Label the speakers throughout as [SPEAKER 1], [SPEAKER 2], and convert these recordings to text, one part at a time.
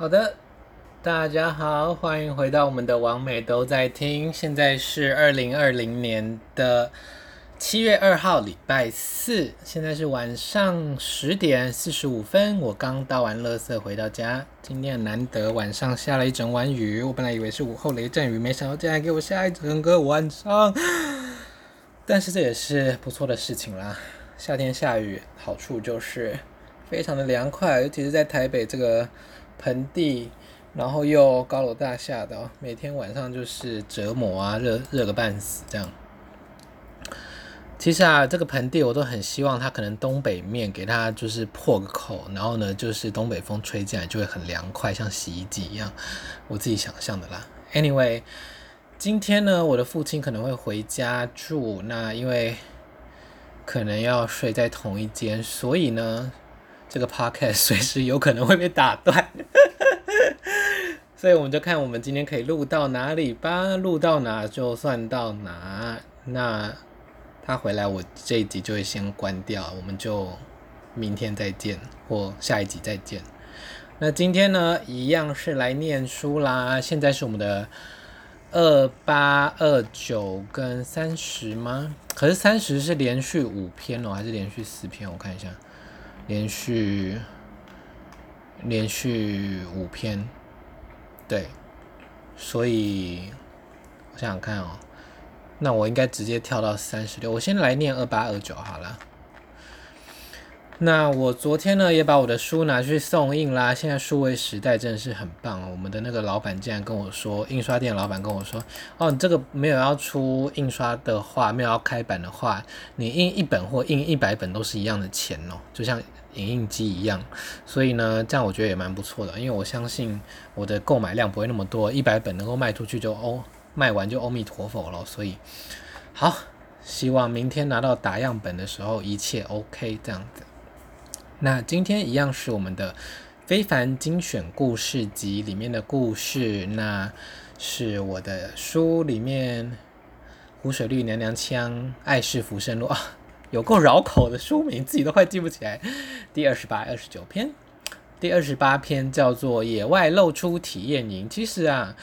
[SPEAKER 1] 好的，大家好，欢迎回到我们的网美都在听。现在是二零二零年的七月二号，礼拜四，现在是晚上十点四十五分。我刚倒完垃圾回到家，今天难得晚上下了一整晚雨，我本来以为是午后雷阵雨，没想到竟然给我下一整个晚上。但是这也是不错的事情啦。夏天下雨，好处就是非常的凉快，尤其是在台北这个。盆地，然后又高楼大厦的，每天晚上就是折磨啊，热热个半死这样。其实啊，这个盆地我都很希望它可能东北面给它就是破个口，然后呢就是东北风吹进来就会很凉快，像洗衣机一样，我自己想象的啦。Anyway，今天呢我的父亲可能会回家住，那因为可能要睡在同一间，所以呢。这个 podcast 随时有可能会被打断，所以我们就看我们今天可以录到哪里吧，录到哪就算到哪。那他回来，我这一集就会先关掉，我们就明天再见，或下一集再见。那今天呢，一样是来念书啦。现在是我们的二八、二九跟三十吗？可是三十是连续五篇哦，还是连续四篇？我看一下。连续连续五篇，对，所以我想想看哦，那我应该直接跳到三十六，我先来念二八二九好了。那我昨天呢也把我的书拿去送印啦。现在数位时代真的是很棒哦。我们的那个老板竟然跟我说，印刷店老板跟我说，哦，你这个没有要出印刷的话，没有要开版的话，你印一本或印一百本都是一样的钱哦，就像影印机一样。所以呢，这样我觉得也蛮不错的，因为我相信我的购买量不会那么多，一百本能够卖出去就哦，卖完就阿弥陀佛了。所以好，希望明天拿到打样本的时候一切 OK 这样子。那今天一样是我们的非凡精选故事集里面的故事，那是我的书里面《湖水绿娘娘腔》《爱是浮生路》啊，有够绕口的书名，自己都快记不起来。第二十八、二十九篇，第二十八篇叫做《野外露出体验营》。其实啊，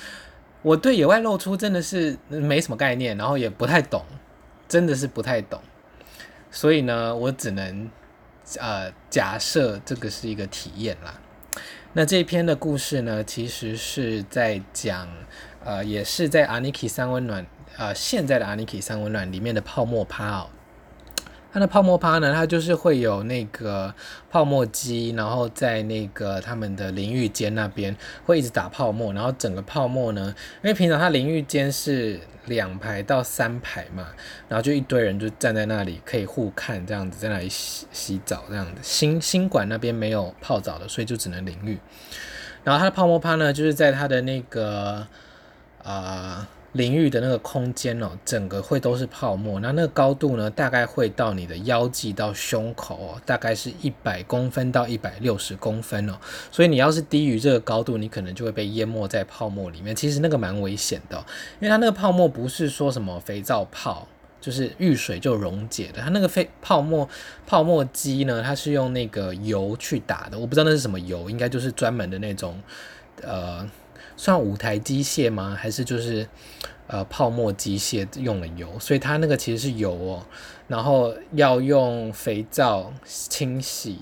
[SPEAKER 1] 我对野外露出真的是没什么概念，然后也不太懂，真的是不太懂，所以呢，我只能。呃，假设这个是一个体验啦。那这篇的故事呢，其实是在讲，呃，也是在阿尼基三温暖，呃，现在的阿尼基三温暖里面的泡沫趴哦。它的泡沫趴呢，它就是会有那个泡沫机，然后在那个他们的淋浴间那边会一直打泡沫，然后整个泡沫呢，因为平常它淋浴间是两排到三排嘛，然后就一堆人就站在那里可以互看这样子，在那里洗洗澡这样子。新新馆那边没有泡澡的，所以就只能淋浴。然后它的泡沫趴呢，就是在它的那个啊。淋浴的那个空间哦，整个会都是泡沫，那那个高度呢，大概会到你的腰际到胸口哦，大概是一百公分到一百六十公分哦，所以你要是低于这个高度，你可能就会被淹没在泡沫里面。其实那个蛮危险的，因为它那个泡沫不是说什么肥皂泡，就是遇水就溶解的，它那个非泡沫泡沫机呢，它是用那个油去打的，我不知道那是什么油，应该就是专门的那种，呃。算舞台机械吗？还是就是呃泡沫机械用了油，所以它那个其实是油哦，然后要用肥皂清洗，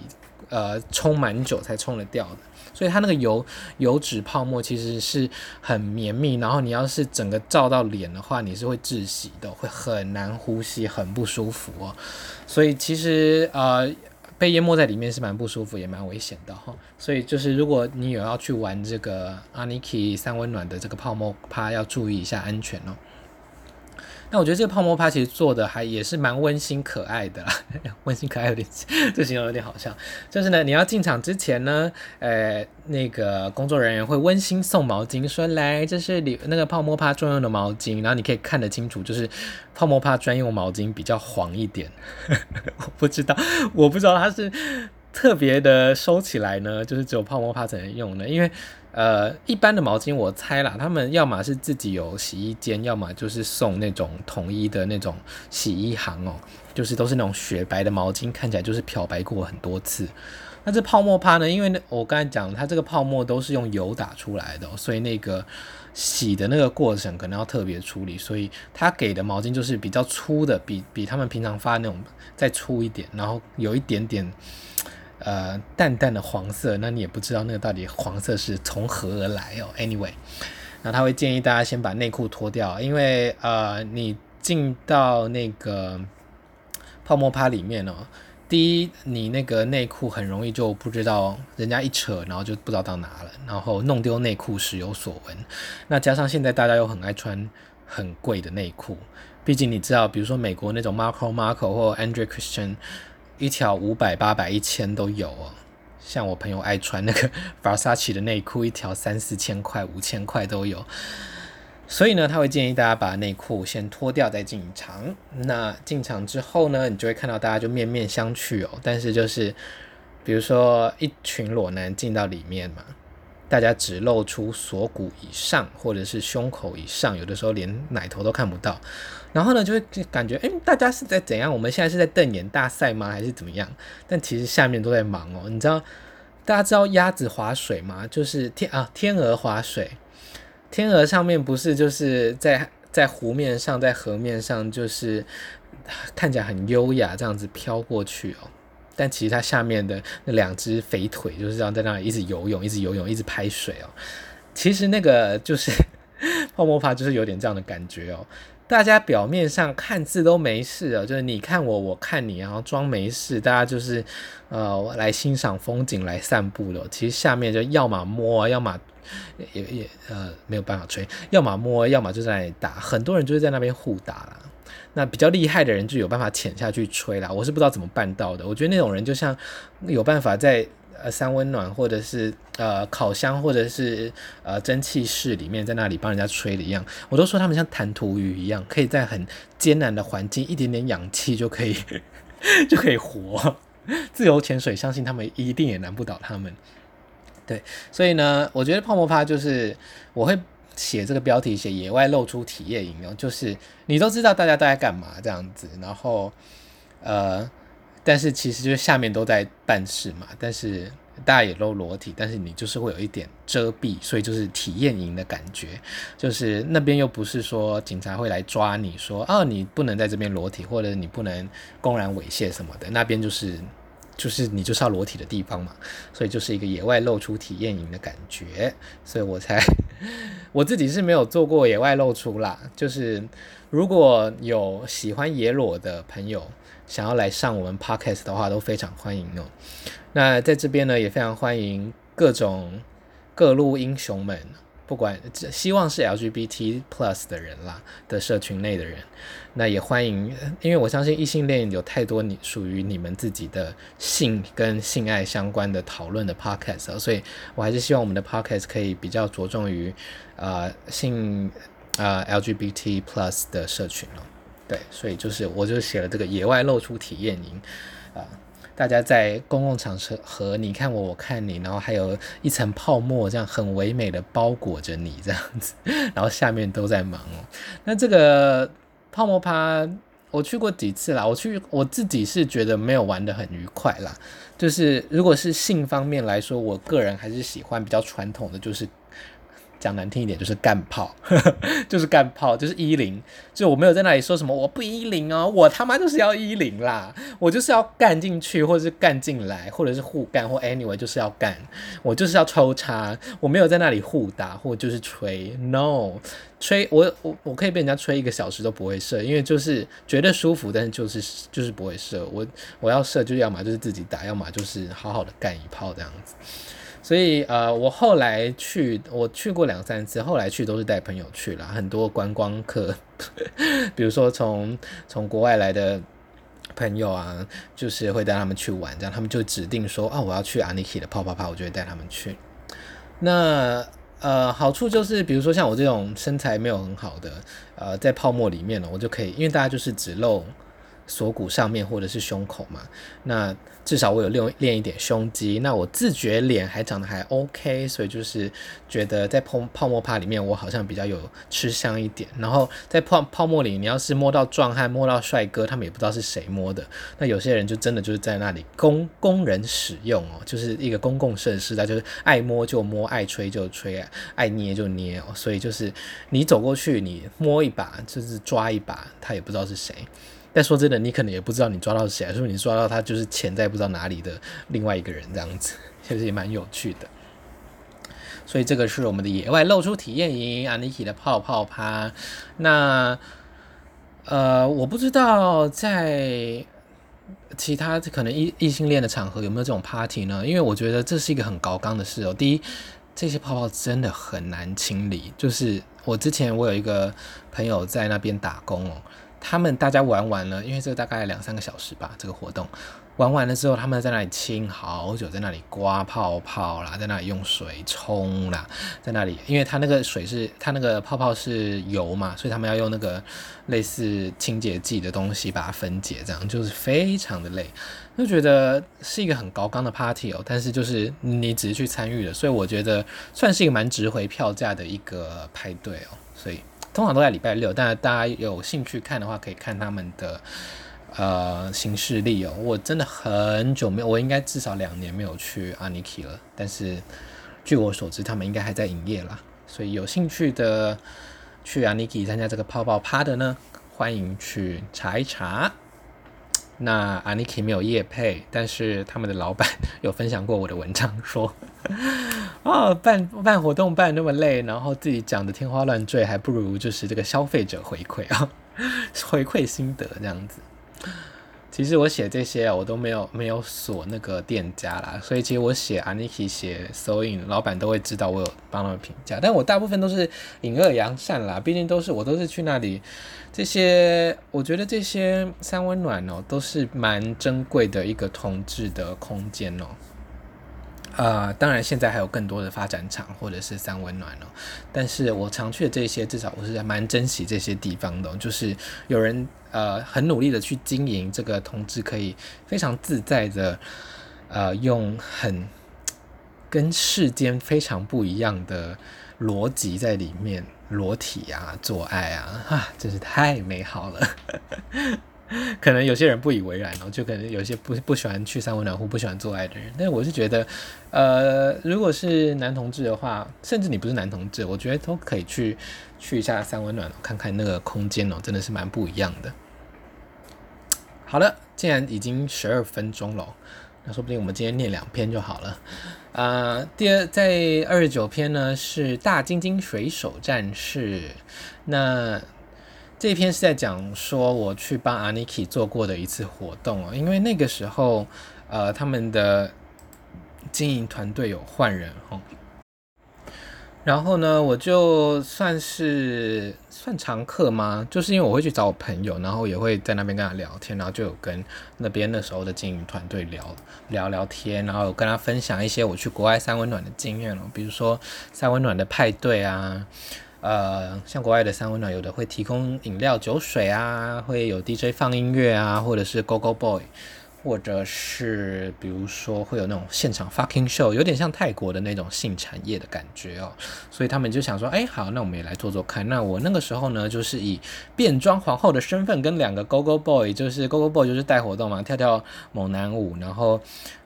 [SPEAKER 1] 呃冲蛮久才冲得掉的，所以它那个油油脂泡沫其实是很绵密，然后你要是整个照到脸的话，你是会窒息的，会很难呼吸，很不舒服哦，所以其实呃。被淹没在里面是蛮不舒服，也蛮危险的哈。所以就是如果你有要去玩这个阿尼基三温暖的这个泡沫趴，要注意一下安全哦。那我觉得这个泡沫趴其实做的还也是蛮温馨可爱的啦，温馨可爱有点，这形容有点好笑。就是呢，你要进场之前呢，呃，那个工作人员会温馨送毛巾，说来这是你那个泡沫趴专用的毛巾，然后你可以看得清楚，就是泡沫趴专用毛巾比较黄一点。我不知道，我不知道它是特别的收起来呢，就是只有泡沫趴才能用的，因为。呃，一般的毛巾我猜啦，他们要么是自己有洗衣间，要么就是送那种统一的那种洗衣行哦，就是都是那种雪白的毛巾，看起来就是漂白过很多次，那这泡沫趴呢？因为我刚才讲，它这个泡沫都是用油打出来的，所以那个洗的那个过程可能要特别处理，所以它给的毛巾就是比较粗的，比比他们平常发那种再粗一点，然后有一点点呃淡淡的黄色，那你也不知道那个到底黄色是从何而来哦。Anyway，那他会建议大家先把内裤脱掉，因为呃你进到那个泡沫趴里面哦。第一，你那个内裤很容易就不知道，人家一扯，然后就不知道到哪了，然后弄丢内裤时有所闻。那加上现在大家又很爱穿很贵的内裤，毕竟你知道，比如说美国那种 Marco Marco 或 Andre Christian，一条五百、八百、一千都有哦。像我朋友爱穿那个 Versace 的内裤，一条三四千块、五千块都有。所以呢，他会建议大家把内裤先脱掉再进场。那进场之后呢，你就会看到大家就面面相觑哦。但是就是，比如说一群裸男进到里面嘛，大家只露出锁骨以上或者是胸口以上，有的时候连奶头都看不到。然后呢，就会感觉，诶，大家是在怎样？我们现在是在瞪眼大赛吗？还是怎么样？但其实下面都在忙哦。你知道，大家知道鸭子划水吗？就是天啊，天鹅划水。天鹅上面不是就是在在湖面上，在河面上，就是看起来很优雅，这样子飘过去哦。但其实它下面的那两只肥腿就是这样在那里一直游泳，一直游泳，一直拍水哦。其实那个就是 泡沫趴，就是有点这样的感觉哦。大家表面上看字都没事哦，就是你看我，我看你，然后装没事，大家就是呃来欣赏风景，来散步的。其实下面就要么摸，要么。也也呃没有办法吹，要么摸，要么就在那里打，很多人就是在那边互打啦。那比较厉害的人就有办法潜下去吹啦。我是不知道怎么办到的。我觉得那种人就像有办法在呃三温暖或者是呃烤箱或者是呃蒸汽室里面在那里帮人家吹的一样。我都说他们像弹涂鱼一样，可以在很艰难的环境，一点点氧气就可以 就可以活。自由潜水，相信他们一定也难不倒他们。对，所以呢，我觉得泡沫趴就是我会写这个标题，写野外露出体验营哦，就是你都知道大家都在干嘛这样子，然后呃，但是其实就是下面都在办事嘛，但是大家也都裸体，但是你就是会有一点遮蔽，所以就是体验营的感觉，就是那边又不是说警察会来抓你说啊，你不能在这边裸体，或者你不能公然猥亵什么的，那边就是。就是你就是要裸体的地方嘛，所以就是一个野外露出体验营的感觉，所以我才 我自己是没有做过野外露出啦。就是如果有喜欢野裸的朋友想要来上我们 podcast 的话，都非常欢迎哦。那在这边呢，也非常欢迎各种各路英雄们。不管希望是 LGBT plus 的人啦，的社群内的人，那也欢迎，因为我相信异性恋有太多你属于你们自己的性跟性爱相关的讨论的 podcast，所以我还是希望我们的 podcast 可以比较着重于呃性呃 LGBT plus 的社群哦，对，所以就是我就写了这个野外露出体验营啊。呃大家在公共场合，你看我，我看你，然后还有一层泡沫，这样很唯美的包裹着你，这样子，然后下面都在忙哦。那这个泡沫趴，我去过几次啦，我去我自己是觉得没有玩得很愉快啦。就是如果是性方面来说，我个人还是喜欢比较传统的，就是。讲难听一点就是干炮，就是干炮，就是一零，就我没有在那里说什么我不一零哦，我他妈就是要一零啦，我就是要干进去，或者是干进来，或者是互干，或 anyway 就是要干，我就是要抽插，我没有在那里互打或就是吹，no，吹我我我可以被人家吹一个小时都不会射，因为就是觉得舒服，但是就是就是不会射，我我要射就要么就是自己打，要么就是好好的干一炮这样子。所以呃，我后来去，我去过两三次，后来去都是带朋友去了，很多观光客，比如说从从国外来的朋友啊，就是会带他们去玩，这样他们就指定说啊，我要去 Aniki 的泡泡泡，我就会带他们去。那呃，好处就是，比如说像我这种身材没有很好的，呃，在泡沫里面呢，我就可以，因为大家就是只露锁骨上面或者是胸口嘛，那至少我有练练一点胸肌，那我自觉脸还长得还 OK，所以就是觉得在泡泡沫趴里面我好像比较有吃香一点。然后在泡泡沫里，你要是摸到壮汉、摸到帅哥，他们也不知道是谁摸的。那有些人就真的就是在那里供供人使用哦，就是一个公共设施，他就是爱摸就摸，爱吹就吹，爱捏就捏哦。所以就是你走过去，你摸一把，就是抓一把，他也不知道是谁。但说真的，你可能也不知道你抓到谁，说你抓到他就是潜在不知道哪里的另外一个人，这样子其实也蛮有趣的。所以这个是我们的野外露出体验营，Aniki 的泡泡趴。那呃，我不知道在其他可能异异性恋的场合有没有这种 party 呢？因为我觉得这是一个很高纲的事哦。第一，这些泡泡真的很难清理，就是我之前我有一个朋友在那边打工哦。他们大家玩完了，因为这个大概两三个小时吧，这个活动玩完了之后，他们在那里清好久，在那里刮泡泡啦，在那里用水冲啦，在那里，因为它那个水是它那个泡泡是油嘛，所以他们要用那个类似清洁剂的东西把它分解，这样就是非常的累，就觉得是一个很高纲的 party 哦，但是就是你只是去参与了，所以我觉得算是一个蛮值回票价的一个派对哦，所以。通常都在礼拜六，但是大家有兴趣看的话，可以看他们的呃行事历哦。我真的很久没有，我应该至少两年没有去 Aniki 了。但是据我所知，他们应该还在营业啦。所以有兴趣的去 Aniki 参加这个泡泡趴的呢，欢迎去查一查。那 Aniki 没有业配，但是他们的老板 有分享过我的文章说，哦，办办活动办那么累，然后自己讲的天花乱坠，还不如就是这个消费者回馈啊，回馈心得这样子。其实我写这些我都没有没有锁那个店家啦，所以其实我写 Aniki 写 Soin，老板都会知道我有帮他们评价，但我大部分都是隐恶扬善啦，毕竟都是我都是去那里，这些我觉得这些三温暖哦，都是蛮珍贵的一个同志的空间哦。呃，当然现在还有更多的发展场或者是三温暖哦，但是我常去的这些，至少我是蛮珍惜这些地方的，就是有人呃很努力的去经营这个同志，可以非常自在的呃用很跟世间非常不一样的逻辑在里面裸体啊做爱啊，啊，真是太美好了。可能有些人不以为然哦，就可能有些不不喜欢去三温暖或不喜欢做爱的人，但我是觉得，呃，如果是男同志的话，甚至你不是男同志，我觉得都可以去去一下三温暖，看看那个空间哦，真的是蛮不一样的。好了，既然已经十二分钟了，那说不定我们今天念两篇就好了。啊、呃，第二在二十九篇呢是大晶晶水手战士，那。这篇是在讲说我去帮 Aniki 做过的一次活动哦，因为那个时候，呃，他们的经营团队有换人哦，然后呢，我就算是算常客吗？就是因为我会去找我朋友，然后也会在那边跟他聊天，然后就有跟那边那时候的经营团队聊聊聊天，然后有跟他分享一些我去国外三温暖的经验哦，比如说三温暖的派对啊。呃，像国外的三温暖，有的会提供饮料、酒水啊，会有 DJ 放音乐啊，或者是 Go Go Boy，或者是比如说会有那种现场 fucking show，有点像泰国的那种性产业的感觉哦。所以他们就想说，哎，好，那我们也来做做看。那我那个时候呢，就是以变装皇后的身份，跟两个 Go Go Boy，就是 Go Go Boy 就是带活动嘛，跳跳猛男舞，然后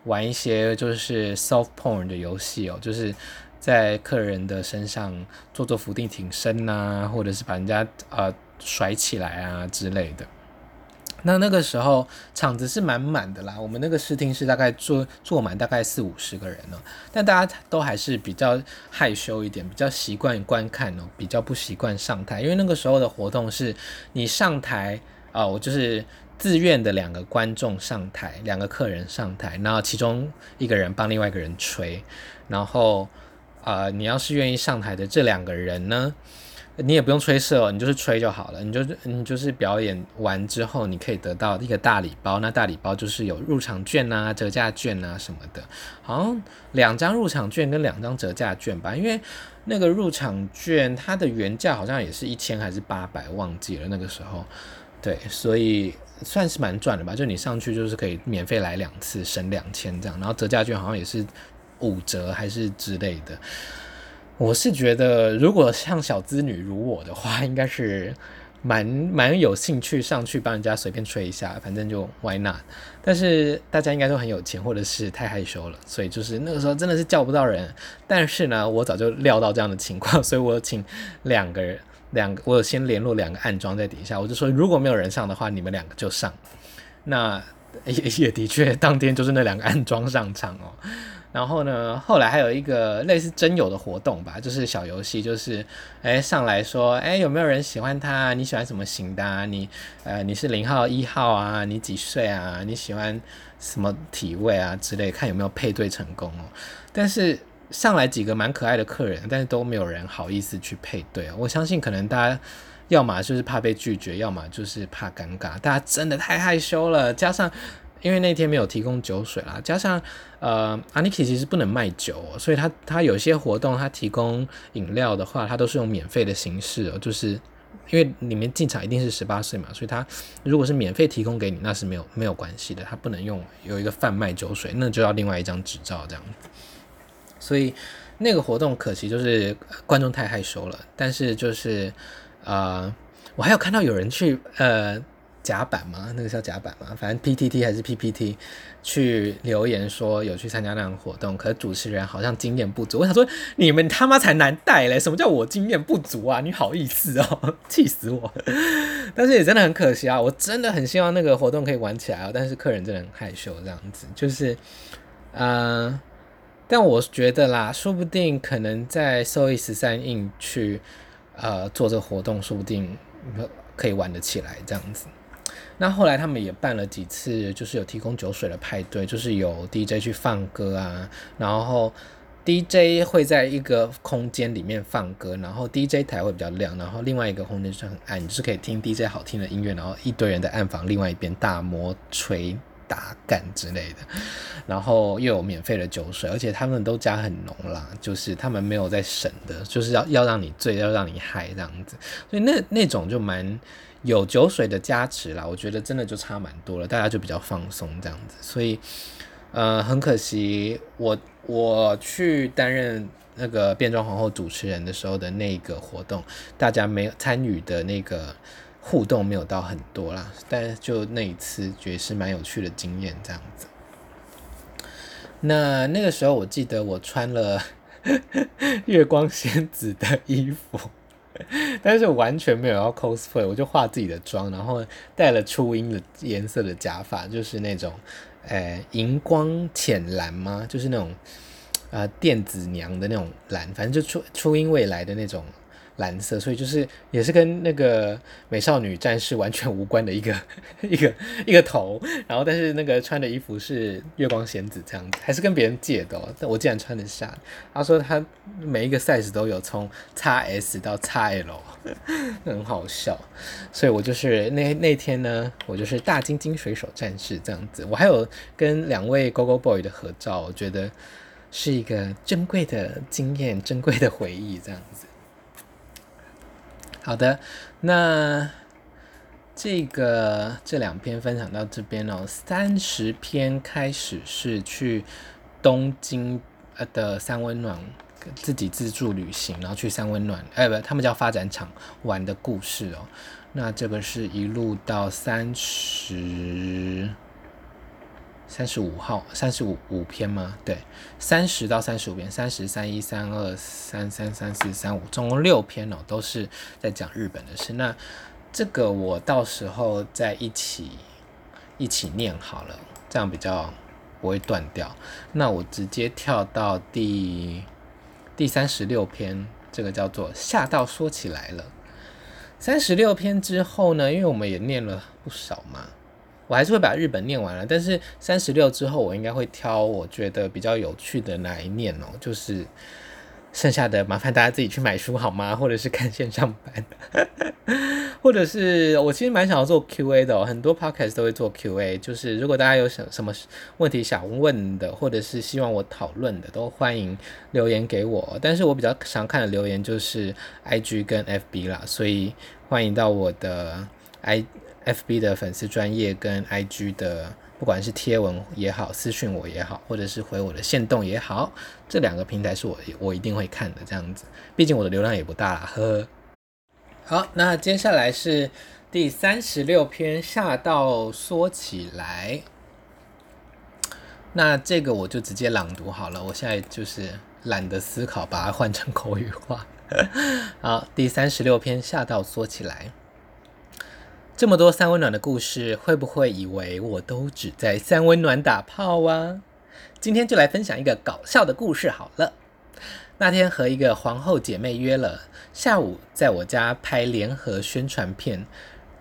[SPEAKER 1] 玩一些就是 soft porn 的游戏哦，就是。在客人的身上做做伏地挺身呐，或者是把人家呃甩起来啊之类的。那那个时候场子是满满的啦，我们那个试听室大概坐坐满大概四五十个人呢，但大家都还是比较害羞一点，比较习惯观看哦，比较不习惯上台，因为那个时候的活动是你上台啊，我就是自愿的两个观众上台，两个客人上台，然后其中一个人帮另外一个人吹，然后。啊、呃，你要是愿意上台的这两个人呢，你也不用吹射哦，你就是吹就好了。你就你就是表演完之后，你可以得到一个大礼包。那大礼包就是有入场券啊、折价券啊什么的，好像两张入场券跟两张折价券吧。因为那个入场券它的原价好像也是一千还是八百，忘记了那个时候。对，所以算是蛮赚的吧，就你上去就是可以免费来两次，省两千这样，然后折价券好像也是五折还是之类的。我是觉得，如果像小资女如我的话，应该是蛮蛮有兴趣上去帮人家随便吹一下，反正就 why not？但是大家应该都很有钱，或者是太害羞了，所以就是那个时候真的是叫不到人。但是呢，我早就料到这样的情况，所以我请两个人，两个我有先联络两个暗桩在底下，我就说如果没有人上的话，你们两个就上。那也也的确，当天就是那两个暗桩上场哦。然后呢，后来还有一个类似征友的活动吧，就是小游戏，就是哎上来说，哎有没有人喜欢他？你喜欢什么型的啊？你呃你是零号一号啊？你几岁啊？你喜欢什么体位啊之类，看有没有配对成功哦。但是上来几个蛮可爱的客人，但是都没有人好意思去配对。我相信可能大家要么就是怕被拒绝，要么就是怕尴尬，大家真的太害羞了，加上。因为那天没有提供酒水啦，加上呃，Aniki 其实不能卖酒，所以他他有些活动他提供饮料的话，他都是用免费的形式哦，就是因为里面进场一定是十八岁嘛，所以他如果是免费提供给你，那是没有没有关系的，他不能用有一个贩卖酒水，那就要另外一张执照这样子。所以那个活动可惜就是观众太害羞了，但是就是呃，我还有看到有人去呃。甲板吗？那个叫甲板吗？反正 PTT 还是 PPT 去留言说有去参加那样的活动，可是主持人好像经验不足。我想说，你们他妈才难带嘞！什么叫我经验不足啊？你好意思哦，气死我！但是也真的很可惜啊，我真的很希望那个活动可以玩起来啊，但是客人真的很害羞，这样子就是，呃，但我觉得啦，说不定可能在 SOE 十三 in 去呃做这个活动，说不定可以玩得起来，这样子。那后来他们也办了几次，就是有提供酒水的派对，就是有 DJ 去放歌啊，然后 DJ 会在一个空间里面放歌，然后 DJ 台会比较亮，然后另外一个空间是很暗，你是可以听 DJ 好听的音乐，然后一堆人在暗房另外一边大摸吹打干之类的，然后又有免费的酒水，而且他们都加很浓啦，就是他们没有在省的，就是要要让你醉，要让你嗨这样子，所以那那种就蛮。有酒水的加持啦，我觉得真的就差蛮多了，大家就比较放松这样子，所以，呃，很可惜，我我去担任那个变装皇后主持人的时候的那个活动，大家没有参与的那个互动没有到很多啦，但就那一次觉得是蛮有趣的经验这样子。那那个时候我记得我穿了 月光仙子的衣服。但是完全没有要 cosplay，我就化自己的妆，然后戴了初音的颜色的假发，就是那种，呃，荧光浅蓝吗？就是那种，呃，电子娘的那种蓝，反正就初初音未来的那种。蓝色，所以就是也是跟那个美少女战士完全无关的一个 一个一个头，然后但是那个穿的衣服是月光仙子这样子，还是跟别人借的，喔，但我竟然穿得下。他说他每一个 size 都有，从 XS 到 XL，很好笑。所以我就是那那天呢，我就是大金金水手战士这样子。我还有跟两位 Gogo Boy 的合照，我觉得是一个珍贵的经验，珍贵的回忆这样子。好的，那这个这两篇分享到这边哦。三十篇开始是去东京呃的三温暖自己自助旅行，然后去三温暖，哎不，他们叫发展场玩的故事哦。那这个是一路到三十。三十五号，三十五五篇吗？对，三十到三十五篇，三十三一三二三三三四三五，总共六篇哦，都是在讲日本的事。那这个我到时候再一起一起念好了，这样比较不会断掉。那我直接跳到第第三十六篇，这个叫做吓到说起来了。三十六篇之后呢，因为我们也念了不少嘛。我还是会把日本念完了，但是三十六之后，我应该会挑我觉得比较有趣的来念哦。就是剩下的麻烦大家自己去买书好吗？或者是看线上版，或者是我其实蛮想要做 Q&A 的哦。很多 podcast 都会做 Q&A，就是如果大家有什什么问题想问的，或者是希望我讨论的，都欢迎留言给我。但是我比较常看的留言就是 IG 跟 FB 啦，所以欢迎到我的 I。FB 的粉丝专业跟 IG 的，不管是贴文也好，私讯我也好，或者是回我的线动也好，这两个平台是我我一定会看的。这样子，毕竟我的流量也不大啦，呵呵。好，那接下来是第三十六篇，吓到缩起来。那这个我就直接朗读好了，我现在就是懒得思考，把它换成口语化。好，第三十六篇，吓到缩起来。这么多三温暖的故事，会不会以为我都只在三温暖打炮啊？今天就来分享一个搞笑的故事好了。那天和一个皇后姐妹约了下午，在我家拍联合宣传片，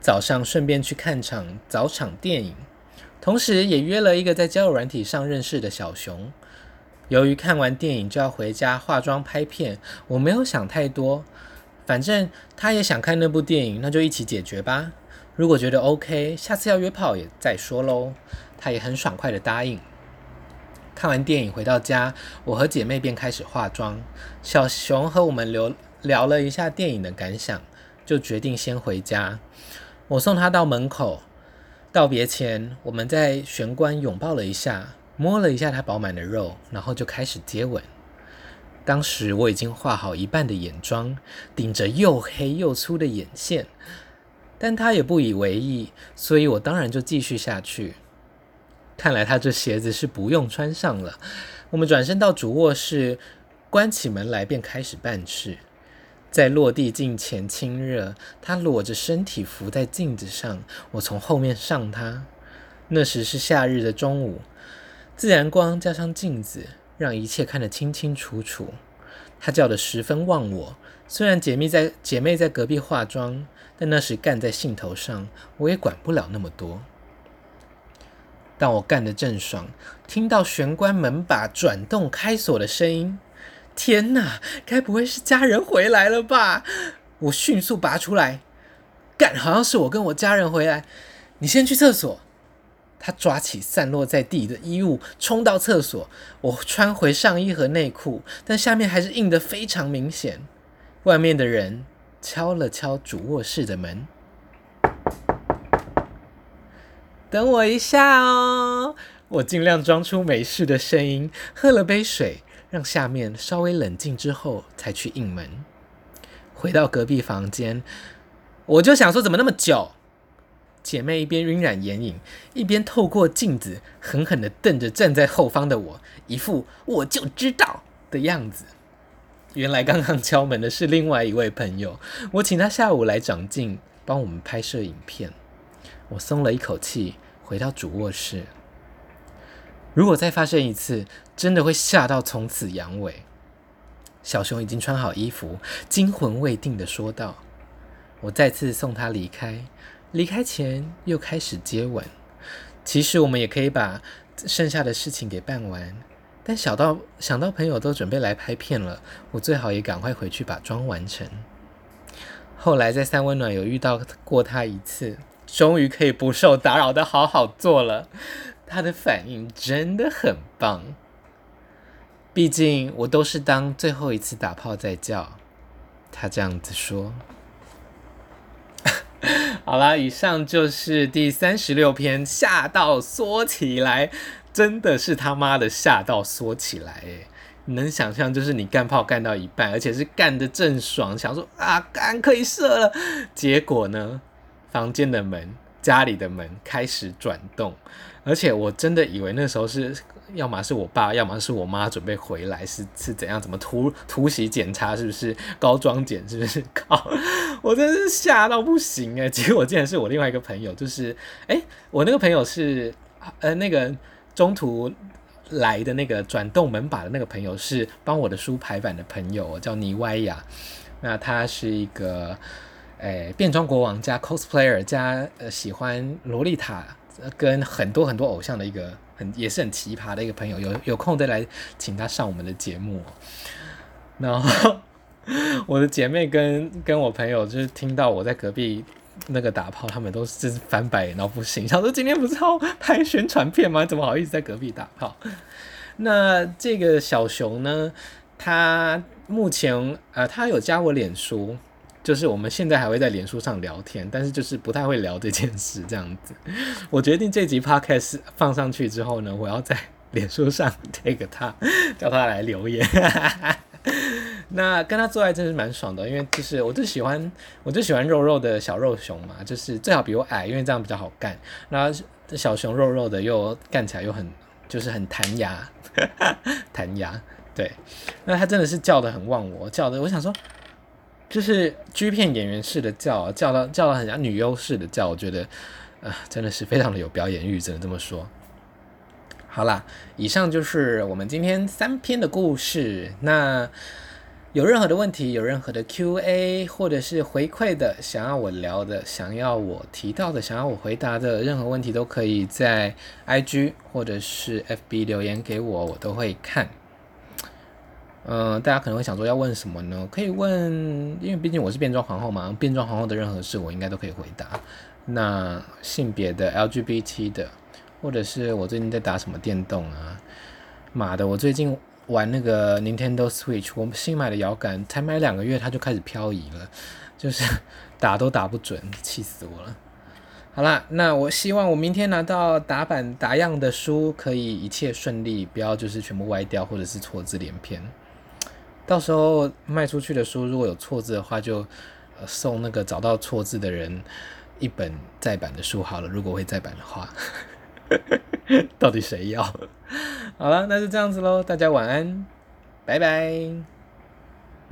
[SPEAKER 1] 早上顺便去看场早场电影，同时也约了一个在交友软体上认识的小熊。由于看完电影就要回家化妆拍片，我没有想太多，反正他也想看那部电影，那就一起解决吧。如果觉得 OK，下次要约炮也再说喽。他也很爽快的答应。看完电影回到家，我和姐妹便开始化妆。小熊和我们聊聊了一下电影的感想，就决定先回家。我送他到门口，道别前，我们在玄关拥抱了一下，摸了一下他饱满的肉，然后就开始接吻。当时我已经画好一半的眼妆，顶着又黑又粗的眼线。但他也不以为意，所以我当然就继续下去。看来他这鞋子是不用穿上了。我们转身到主卧室，关起门来便开始办事。在落地镜前亲热，他裸着身体伏在镜子上，我从后面上他。那时是夏日的中午，自然光加上镜子，让一切看得清清楚楚。他叫得十分忘我，虽然姐妹在姐妹在隔壁化妆。但那时干在兴头上，我也管不了那么多。但我干得正爽，听到玄关门把转动开锁的声音，天哪，该不会是家人回来了吧？我迅速拔出来，干，好像是我跟我家人回来。你先去厕所。他抓起散落在地的衣物，冲到厕所。我穿回上衣和内裤，但下面还是硬得非常明显。外面的人。敲了敲主卧室的门，等我一下哦。我尽量装出没事的声音，喝了杯水，让下面稍微冷静之后，才去应门。回到隔壁房间，我就想说，怎么那么久？姐妹一边晕染眼影，一边透过镜子狠狠的瞪着站在后方的我，一副我就知道的样子。原来刚刚敲门的是另外一位朋友，我请他下午来长镜，帮我们拍摄影片。我松了一口气，回到主卧室。如果再发生一次，真的会吓到从此阳痿。小熊已经穿好衣服，惊魂未定地说道：“我再次送他离开，离开前又开始接吻。其实我们也可以把剩下的事情给办完。”但小到想到朋友都准备来拍片了，我最好也赶快回去把妆完成。后来在三温暖有遇到过他一次，终于可以不受打扰的好好做了。他的反应真的很棒，毕竟我都是当最后一次打炮在叫。他这样子说。好啦，以上就是第三十六篇，吓到缩起来。真的是他妈的吓到缩起来诶，能想象就是你干炮干到一半，而且是干得正爽，想说啊干可以射了，结果呢，房间的门、家里的门开始转动，而且我真的以为那时候是要么是我爸，要么是我妈准备回来，是是怎样？怎么突突袭检查？是不是高装检？是不是？靠！我真是吓到不行诶，结果竟然是我另外一个朋友，就是诶，我那个朋友是呃那个。中途来的那个转动门把的那个朋友是帮我的书排版的朋友，叫尼歪亚。那他是一个诶、变装国王加 cosplayer 加呃喜欢萝莉塔跟很多很多偶像的一个很也是很奇葩的一个朋友。有有空再来请他上我们的节目。然后 我的姐妹跟跟我朋友就是听到我在隔壁。那个打炮，他们都是翻白眼，然后不行。想说今天不是要拍宣传片吗？怎么好意思在隔壁打炮？那这个小熊呢？他目前呃，他有加我脸书，就是我们现在还会在脸书上聊天，但是就是不太会聊这件事这样子。我决定这集 podcast 放上去之后呢，我要在脸书上 take 他，叫他来留言。那跟他做爱真是蛮爽的，因为就是我就喜欢，我就喜欢肉肉的小肉熊嘛，就是最好比我矮，因为这样比较好干。然后小熊肉肉的又干起来又很，就是很弹牙，弹牙。对，那他真的是叫得很忘我，叫的我想说，就是 G 片演员式的叫，叫到叫到很像女优式的叫，我觉得，呃，真的是非常的有表演欲，只能这么说。好啦，以上就是我们今天三篇的故事。那有任何的问题，有任何的 Q&A，或者是回馈的，想要我聊的，想要我提到的，想要我回答的任何问题，都可以在 IG 或者是 FB 留言给我，我都会看。嗯、大家可能会想说要问什么呢？可以问，因为毕竟我是变装皇后嘛，变装皇后的任何事我应该都可以回答。那性别的、LGBT 的。或者是我最近在打什么电动啊？妈的，我最近玩那个 Nintendo Switch，我们新买的摇杆才买两个月，它就开始漂移了，就是 打都打不准，气死我了。好啦，那我希望我明天拿到打版打样的书，可以一切顺利，不要就是全部歪掉或者是错字连篇。到时候卖出去的书如果有错字的话，就送那个找到错字的人一本再版的书好了。如果会再版的话。到底谁要？好了，那就这样子喽，大家晚安，拜拜。